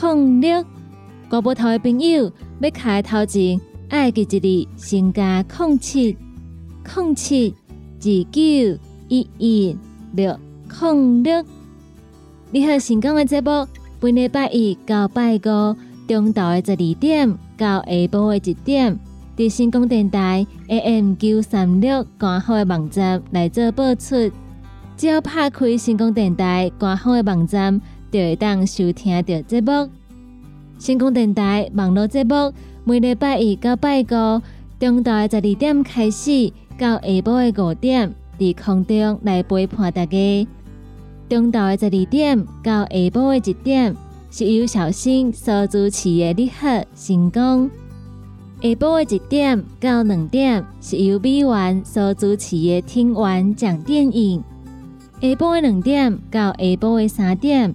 零六，国宝头的朋友要开头前，爱记一字，先加零七零七二九一一六零六。你好，成功的节目，本礼拜一到拜五，中昼的十二点到下晡的一点，伫成功电台 AM 九三六官方的网站来做播出。只要拍开成功电台官方的网站。就会当收听到节目。成功电台网络节目每礼拜一到拜五，中昼的十二点开始，到下晡的五点，在空中来陪伴大家。中昼的十二点到下晡的一点，是由小新所主持的你好成功。下晡的一点到两点，是由美元所主持的听完讲电影。下晡的两点到下晡的三点。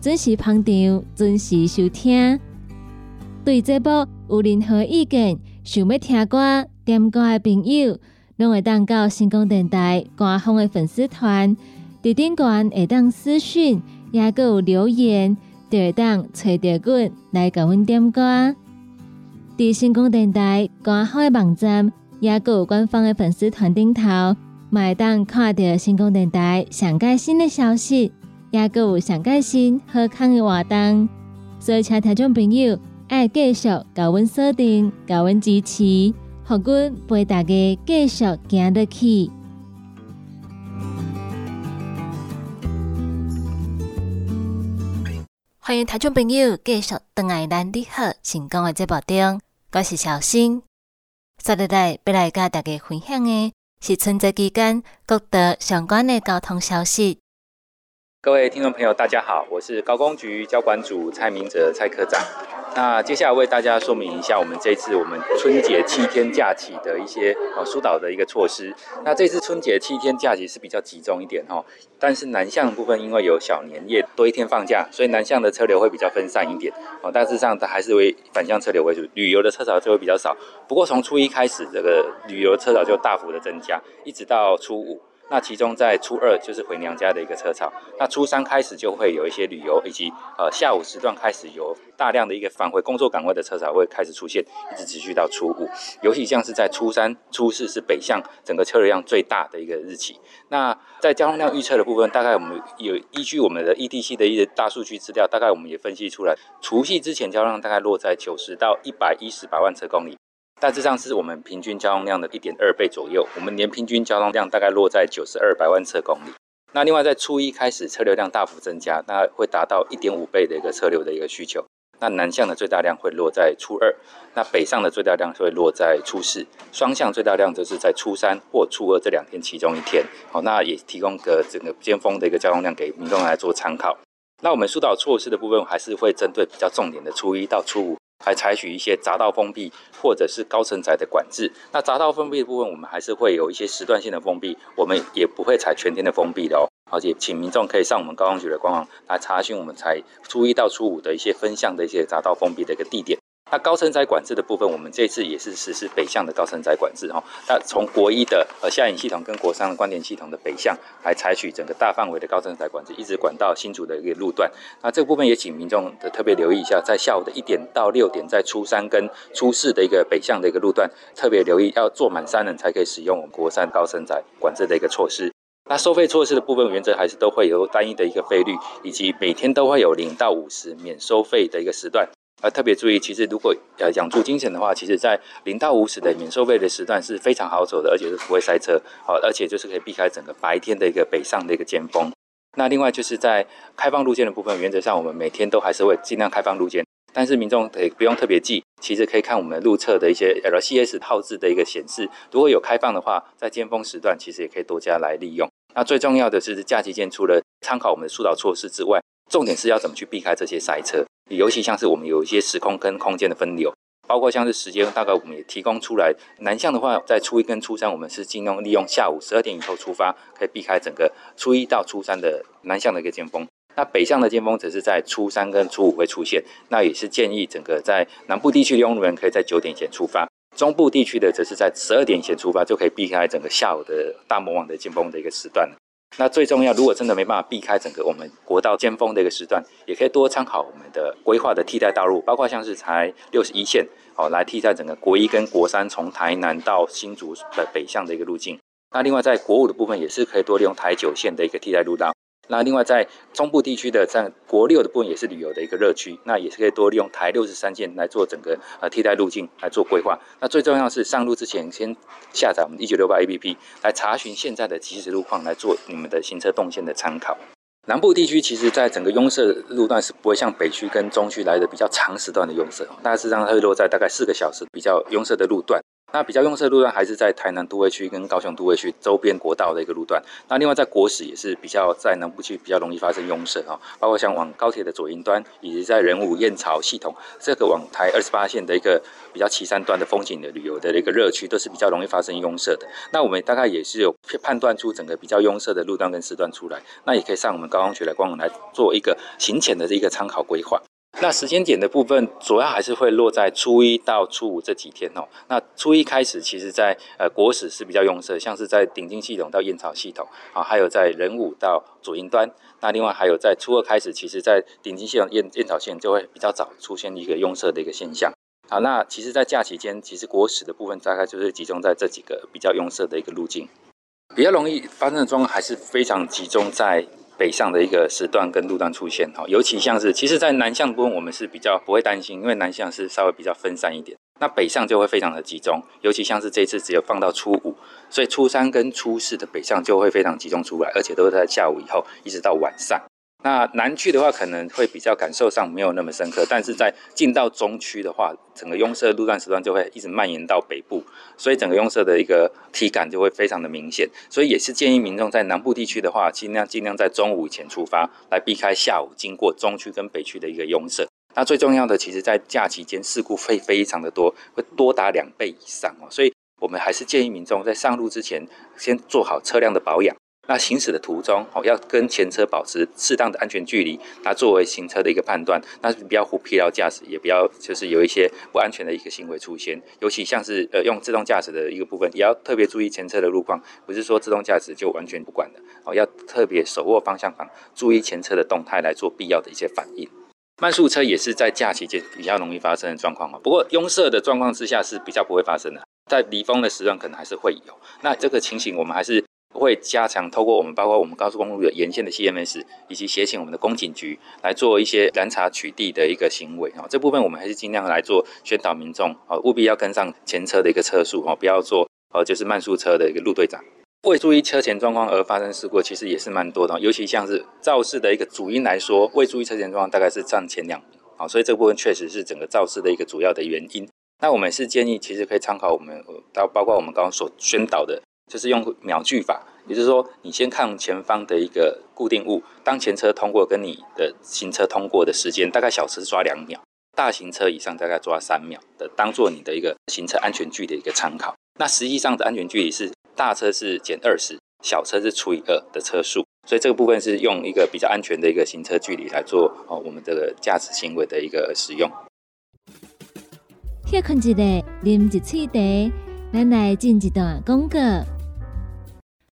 准时捧场，准时收听。对这部有任何意见，想要听歌、点歌的朋友，拢会当到星光电台官方的粉丝团，伫顶端会当私讯，也个有留言，就会当找到阮来甲阮点歌。伫星光电台官方的网站，也个有官方的粉丝团顶头，会当看到星光电台上盖新的消息。也阁有上开心、好康的活动，所以请听众朋友爱继续高温锁定、高温支持，互阮陪大家继续行得去。欢迎听众朋友继续登来咱你好成功的节目中，我是小新。接下来要来甲大家分享的是春节期间各地相关的交通消息。各位听众朋友，大家好，我是高工局交管组蔡明哲蔡科长。那接下来为大家说明一下，我们这次我们春节七天假期的一些呃疏导的一个措施。那这次春节七天假期是比较集中一点哈，但是南向部分因为有小年夜多一天放假，所以南向的车流会比较分散一点哦。大致上它还是为反向车流为主，旅游的车潮就会比较少。不过从初一开始，这个旅游车潮就大幅的增加，一直到初五。那其中在初二就是回娘家的一个车潮，那初三开始就会有一些旅游，以及呃下午时段开始有大量的一个返回工作岗位的车潮会开始出现，一直持续到初五。尤其像是在初三、初四是北向整个车流量最大的一个日期。那在交通量预测的部分，大概我们有依据我们的 ETC 的一些大数据资料，大概我们也分析出来，除夕之前交通量大概落在九十到一百一十百万车公里。大致上是我们平均交通量的一点二倍左右，我们年平均交通量大概落在九十二百万车公里。那另外在初一开始车流量大幅增加，那会达到一点五倍的一个车流的一个需求。那南向的最大量会落在初二，那北上的最大量会落在初四，双向最大量就是在初三或初二这两天其中一天。好，那也提供个整个尖峰的一个交通量给民众来做参考。那我们疏导措施的部分还是会针对比较重点的初一到初五。还采取一些匝道封闭或者是高承载的管制。那匝道封闭的部分，我们还是会有一些时段性的封闭，我们也不会采全天的封闭的哦。而且，请民众可以上我们高雄局的官网来查询我们才初一到初五的一些分项的一些匝道封闭的一个地点。那高承载管制的部分，我们这次也是实施北向的高承载管制哈。那从国一的呃下引系统跟国三的关联系统的北向来采取整个大范围的高承载管制，一直管到新竹的一个路段。那这个部分也请民众的特别留意一下，在下午的一点到六点，在初三跟初四的一个北向的一个路段，特别留意要坐满三人才可以使用我们国三高承载管制的一个措施。那收费措施的部分原则还是都会有单一的一个费率，以及每天都会有零到五十免收费的一个时段。呃，特别注意，其实如果呃养猪精神的话，其实在零到五十的免收费的时段是非常好走的，而且是不会塞车，好，而且就是可以避开整个白天的一个北上的一个尖峰。那另外就是在开放路线的部分，原则上我们每天都还是会尽量开放路线，但是民众也不用特别记，其实可以看我们路侧的一些 LCS 号字的一个显示，如果有开放的话，在尖峰时段其实也可以多加来利用。那最重要的是假期间除了参考我们的疏导措施之外，重点是要怎么去避开这些塞车。尤其像是我们有一些时空跟空间的分流，包括像是时间，大概我们也提供出来。南向的话，在初一跟初三，我们是尽量利用下午十二点以后出发，可以避开整个初一到初三的南向的一个尖峰。那北向的尖峰只是在初三跟初五会出现，那也是建议整个在南部地区的用路人可以在九点前出发，中部地区的则是在十二点前出发，就可以避开整个下午的大魔王的尖峰的一个时段。那最重要，如果真的没办法避开整个我们国道尖峰的一个时段，也可以多参考我们的规划的替代道路，包括像是才六十一线，哦，来替代整个国一跟国三从台南到新竹的北向的一个路径。那另外在国五的部分，也是可以多利用台九线的一个替代路道。那另外在中部地区的在国六的部分也是旅游的一个热区，那也是可以多利用台六十三线来做整个呃替代路径来做规划。那最重要是上路之前先下载我们一九六八 APP 来查询现在的即时路况，来做你们的行车动线的参考。南部地区其实在整个拥塞路段是不会像北区跟中区来的比较长时段的拥塞，大致上它会落在大概四个小时比较拥塞的路段。那比较用色路段还是在台南都会区跟高雄都会区周边国道的一个路段。那另外在国史也是比较在南部区比较容易发生拥塞哈，包括像往高铁的左营端，以及在仁武燕巢系统这个往台二十八线的一个比较岐山端的风景的旅游的一个热区，都是比较容易发生拥塞的。那我们大概也是有判断出整个比较拥塞的路段跟时段出来，那也可以上我们高雄区来官网来做一个行前的一个参考规划。那时间点的部分，主要还是会落在初一到初五这几天哦。那初一开始，其实在呃国史是比较用色，像是在顶金系统到燕巢系统啊，还有在人武到左营端。那另外还有在初二开始，其实在顶金系统燕燕巢线就会比较早出现一个用色的一个现象。好，那其实，在假期间，其实国史的部分大概就是集中在这几个比较用色的一个路径，比较容易发生的状况还是非常集中在。北上的一个时段跟路段出现哈，尤其像是，其实，在南向部分我们是比较不会担心，因为南向是稍微比较分散一点，那北上就会非常的集中，尤其像是这次只有放到初五，所以初三跟初四的北上就会非常集中出来，而且都是在下午以后一直到晚上。那南区的话，可能会比较感受上没有那么深刻，但是在进到中区的话，整个拥塞路段时段就会一直蔓延到北部，所以整个拥塞的一个体感就会非常的明显。所以也是建议民众在南部地区的话，尽量尽量在中午以前出发，来避开下午经过中区跟北区的一个拥塞。那最重要的，其实在假期间事故会非常的多，会多达两倍以上哦。所以我们还是建议民众在上路之前，先做好车辆的保养。那行驶的途中，哦，要跟前车保持适当的安全距离，那作为行车的一个判断，那不要疲劳驾驶，也不要就是有一些不安全的一个行为出现，尤其像是呃用自动驾驶的一个部分，也要特别注意前车的路况，不是说自动驾驶就完全不管的，哦，要特别手握方向盘，注意前车的动态来做必要的一些反应。慢速车也是在假期间比较容易发生的状况嘛，不过拥塞的状况之下是比较不会发生的，在离峰的时段可能还是会有，那这个情形我们还是。会加强透过我们包括我们高速公路的沿线的 CMS，以及协请我们的公警局来做一些拦查取缔的一个行为啊。这部分我们还是尽量来做宣导民众啊，务必要跟上前车的一个车速哦，不要做呃就是慢速车的一个路队长。未注意车前状况而发生事故，其实也是蛮多的，尤其像是肇事的一个主因来说，未注意车前状况大概是占前两名啊，所以这部分确实是整个肇事的一个主要的原因。那我们是建议，其实可以参考我们到包括我们刚刚所宣导的。就是用秒距法，也就是说，你先看前方的一个固定物，当前车通过跟你的行车通过的时间，大概小车抓两秒，大型车以上大概抓三秒的，当做你的一个行车安全距的一个参考。那实际上的安全距离是大车是减二十，小车是除以二的车速，所以这个部分是用一个比较安全的一个行车距离来做哦，我们这个驾驶行为的一个使用。歇困一下，啉一嘴茶，咱来进一段广告。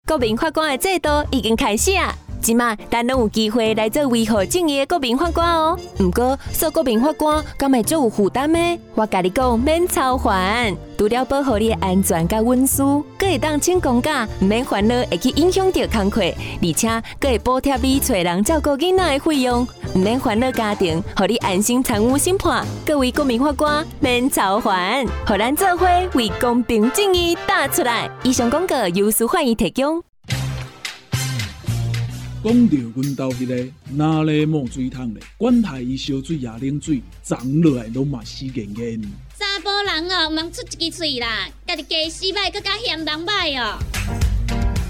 国民法官的制度已经开始啊！即马咱拢有机会来做维护正义的国民法官哦。毋过做国民法官，敢会做有负担呢？我甲你讲，免操烦，除了保护你的安全甲运输，阁会当请公假，毋免烦恼会去影响到工课，而且阁会补贴你找人照顾囡仔的费用，毋免烦恼家庭，互你安心参与审判。各位国民法官，免操烦，互咱做伙为公平正义打出来。以上广告由司法院提供。讲到阮兜迄个哪里冒水桶咧，管他伊烧水也冷水，长落来拢嘛死严严。查甫人哦，毋通出一支嘴啦，家己家洗歹，更加嫌人歹哦。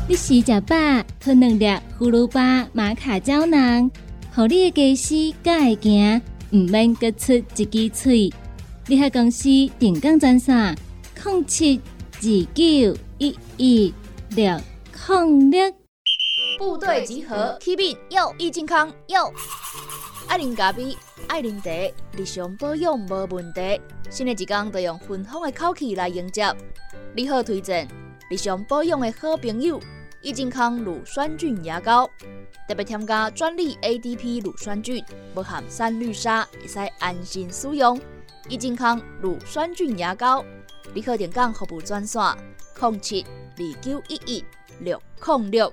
你食食饱，吞两粒葫芦巴、马卡胶囊，互你的家洗才会行，毋免各出一支嘴。你喺公司定岗专线：零七二九一一六零六。部队集合，启禀有易健康有。爱啉咖啡，爱啉茶，日常保养无问题。新的一天，要用芬芳的口气来迎接。你好，推荐日常保养的好朋友——易健康乳酸菌牙膏，特别添加专利 ADP 乳酸菌，不含三氯沙，会使安心使用。易健康乳酸菌牙膏，你好，点讲服务专线：零七二九一一六零六。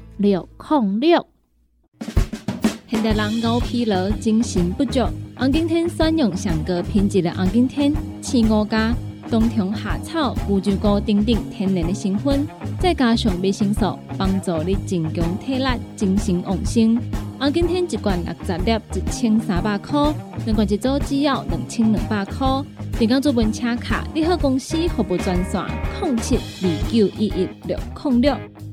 六控六，现代人熬疲劳、精神不足。红景天选用上个品质的红景天，青五加冬虫夏草、乌鸡膏等等天然的成分，再加上维生素，帮助你增强体力、精神旺盛。红景天一罐六十粒，一千三百块；两罐一组只要两千两百块。订购做本车卡，你好公司服务专线：零七二九一一六零六。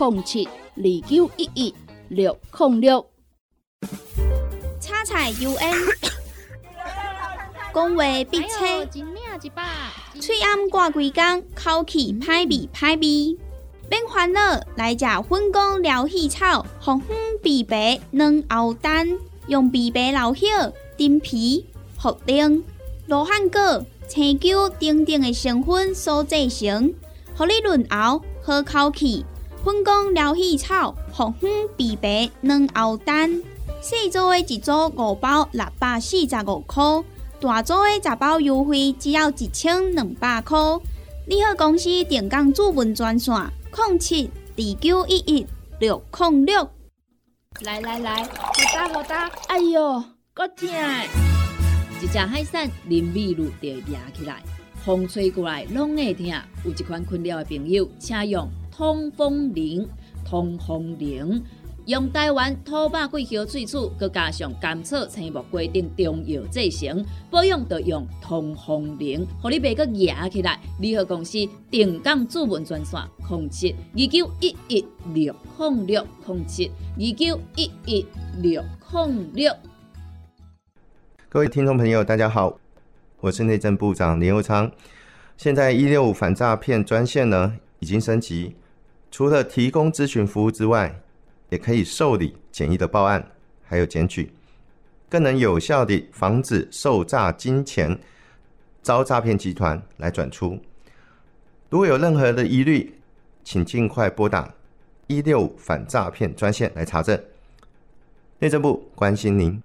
零七二九一一六零六，叉菜 U N，讲话必切，嘴暗挂几工，口气歹味歹味，免烦恼，来食粉工疗气草，红粉枇杷软喉丹，用枇杷老叶、丁皮、茯苓、罗汉果、青椒等等的成分所制成，互你润喉好口气。粉工疗气草、红粉枇杷软熬蛋，细组的一组五包六百四十五块，大组的十包优惠只要一千两百块。你好，公司电工主文专线：零七二九一一六零六。来来来，好打好打！哎哟，够痛！一只海扇淋米露就压起来，风吹过来拢会痛。有一款困扰的朋友，请用。通风灵，通风灵，用台湾土白桂花萃取，佮加上甘草、青木规定中药制成，保养要用通风灵，互你袂佮压起来。联合公司定岗主文专线：零七二九一一六零六零七二九一一六零六。各位听众朋友，大家好，我是内政部长林佑昌。现在一六五反诈骗专线呢，已经升级。除了提供咨询服务之外，也可以受理简易的报案，还有检举，更能有效地防止受诈金钱遭诈骗集团来转出。如果有任何的疑虑，请尽快拨打一六反诈骗专线来查证。内政部关心您。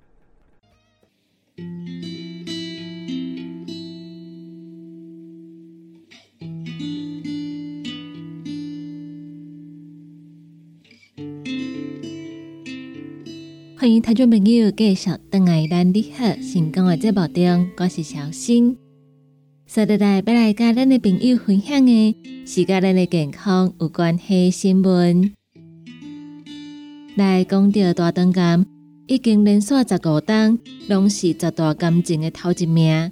欢迎听众朋友继续登来咱你好成功的节目中，我是小新。说到来，要来甲咱的朋友分享的是跟咱的健康有关系新闻。来讲到大肠癌，已经连续十五档，拢是十大癌症的头一名。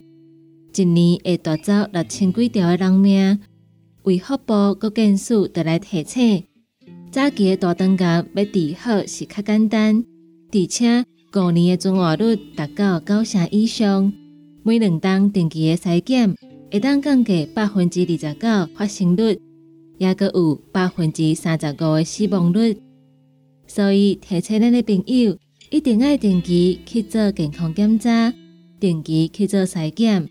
一年会夺走六千几条的人命。卫福部国健署得来提醒，早期的大肠癌要治好是较简单，而且五年的存活率达到九成以上。每两档定期的筛检，会当降低百分之二十九发生率，也阁有百分之三十五的死亡率。所以提醒咱的朋友，一定要定期去做健康检查，定期去做筛检。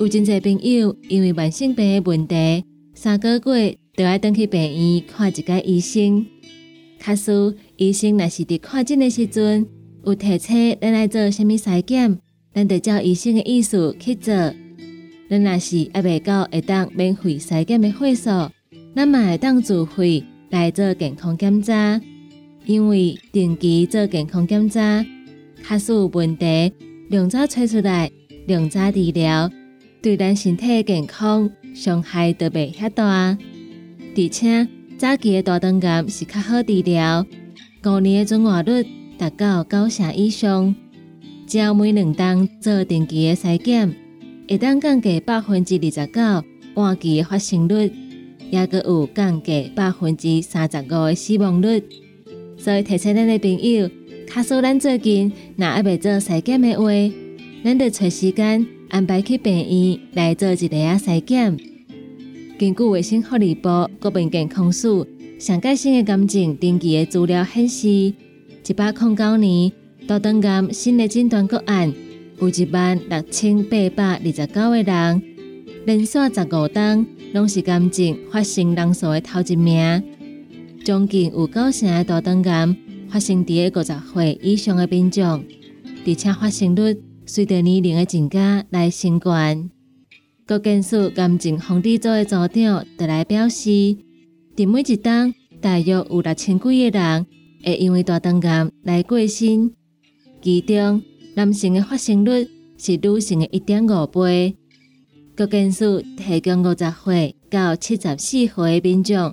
有真侪朋友因为慢性病的问题，三个月就要登去病院看一个医生。卡斯医生若是伫看诊的时阵，有提醒咱来做虾米筛检，咱得照医生的意思去做。咱若是还未到会当免费筛检的会所，咱嘛会当自费来做健康检查。因为定期做健康检查，卡斯有问题，量早找出来，量早治疗。对咱身体健康伤害都袂遐大，而且早期的大肠癌是较好治疗，五年的存活率达到九成以上。只要每两档做定期的筛检，会当降低百分之二十九晚期的发生率，也阁有降低百分之三十五的死亡率。所以提醒咱的朋友，卡说咱最近若还未做筛检的话，咱得找时间。安排去病院来做一个筛检。根据卫生福利部国民健康署上届新的癌症登记的资料显示，一百零九年大肠癌新的诊断个案有一万六千八百二十九个人，连续十五档拢是癌症发生人数的头一名。将近有九成的大肠癌发生伫个五十岁以上的民众，而且发生率。随着年龄的增加来升悬，国健署癌症防治组的组长特来表示，伫每一档大约有六千几个人会因为大肠癌来过身，其中男性的发生率是女性的一点五倍。国健署提供五十岁到七十四岁的民众，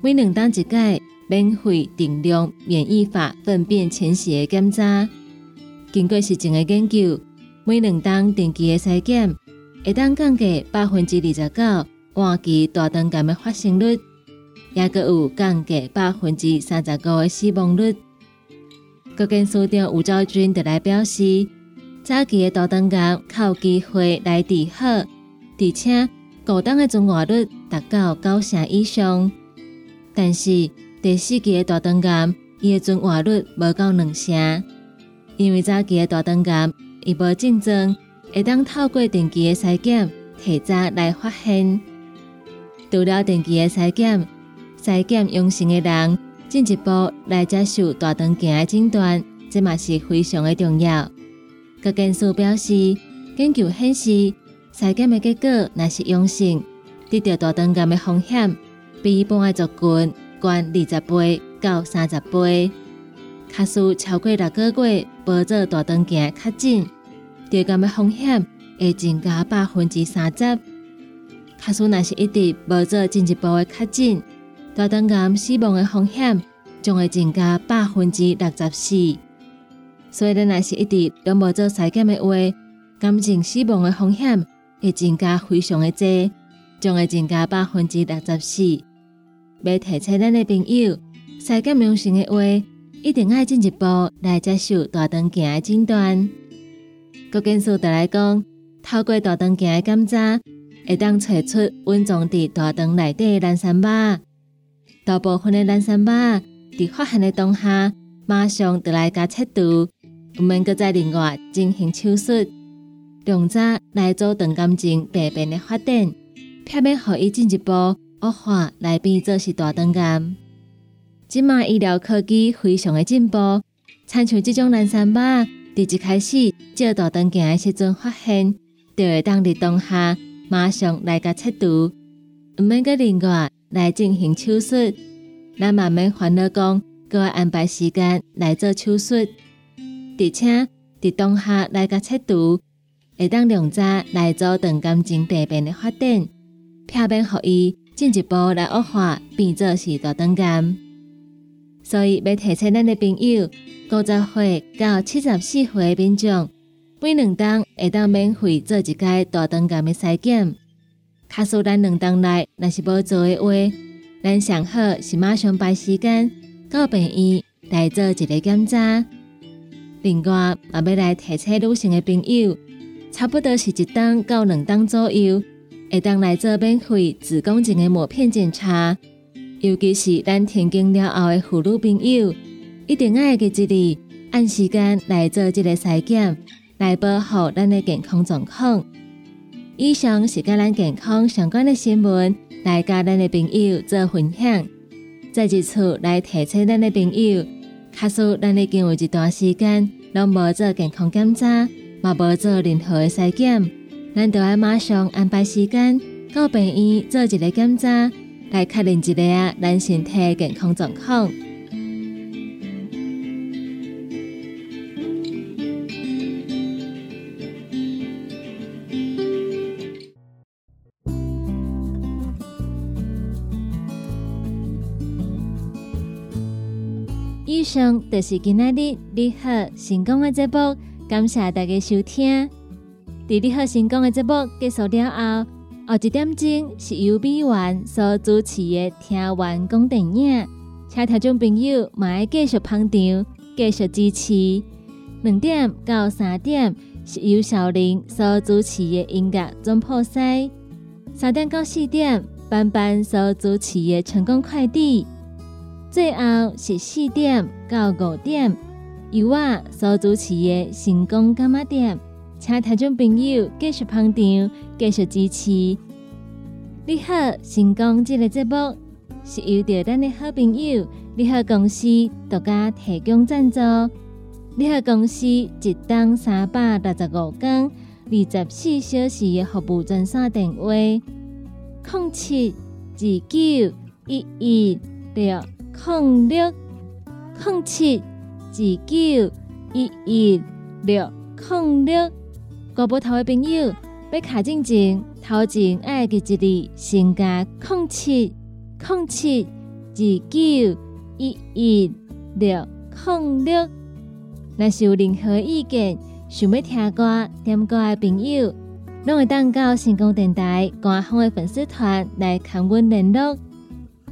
每两档一届免费定量免疫法粪便潜血的检查，经过实证的研究。每两档定期的筛检，会当降低百分之二十九晚期大肠癌的发生率，也阁有降低百分之三十五的死亡率。国健署长吴兆军特来表示，早期的大肠癌靠机会来治好，而且高档的存活率达到九成以上。但是第四期的大肠癌，伊的存活率无到两成，因为早期的大肠癌。伊无症状，会当透过定期的筛检提早来发现。除了定期的筛检，筛检阳性的人进一步来接受大肠镜的诊断，这嘛是非常的重要。各研究表示，研究显示，筛检的结果若是阳性，得到大肠癌的风险比一般的族群高二十倍到三十倍。卡数超过六个月无做大肠镜确诊，得癌的风险会增加百分之三十。卡数若是一直无做进一步的确诊，大肠癌死亡的风险将会增加百分之六十四。所以，咱若是一直都无做筛检的话，癌症死亡的风险会增加非常的多，将会增加百分之六十四。要提醒咱的朋友，筛检阳性的话。一定要进一步来接受大肠镜的诊断。国健署就来讲，透过大肠镜的检查，会当找出温藏伫大肠内的蓝三巴。大部分的蓝三巴伫发现的当下，马上就来加切除，毋免搁再另外进行手术，用早来阻断癌症病变的发展，避免互伊进一步恶化来变做是大肠癌。即卖医疗科技非常的进步，参像这种蓝三巴，伫一开始照大灯镜的时阵发现，就会当伫当下马上来个切除，毋免个另外来进行手术，咱慢慢烦恼讲，搁会安排时间来做手术，而且伫当下来甲切除，会当量早来做肠感情病变的发展，避免互伊进一步来恶化，变做是大肠癌。所以要提醒咱的朋友，五十岁到七十四岁的民众，每两当会当免费做一届大肠癌的筛检。卡数咱两当内若是无做的话，咱上好是马上排时间到病院来做一个检查。另外，也要来提醒女性的朋友，差不多是一当到两当左右，会当来做免费子宫颈的膜片检查。尤其是咱停经了后的妇女朋友，一定爱记一日按时间来做这个筛检，来保护咱的健康状况。以上是跟咱健康相关的新闻，来甲咱的朋友做分享。再一次来提醒咱的朋友，假使咱已经有一段时间拢无做健康检查，嘛无做任何的筛检，咱就要马上安排时间到病院做一个检查。来确认一下咱身体健康状况。以上就是今仔日你好成功的节目，感谢大家收听。在你好成功的节目结束了后。后一点钟是由美元所主持的《听完讲电影》，请听众朋友买继续捧场，继续支持。两点到三点是由小林所主持的音乐总破塞。三点到四点，班班所主持的成功快递。最后是四点到五点，由我所主持的成功干妈店。请听众朋友继续捧场，继续支持。你好，成功这个节目是由着咱的好朋友你好公司独家提供赞助。你好公司一档三百六十五天、二十四小时的服务专线电话：零七二九一一六零六零七二九一一六零六。国宝头的朋友，要卡进前，头前爱记一字，先加空七空七二九一一六空六。若是有任何意见，想要听歌点歌的朋友，拢会当到成功电台官方的粉丝团来看阮联络。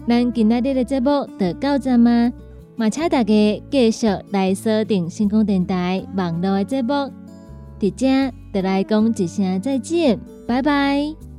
咱今仔日的节目就到这吗？嘛，请大家继续来锁定成功电台网络的节目。伫遮，得来讲一声再见，拜拜。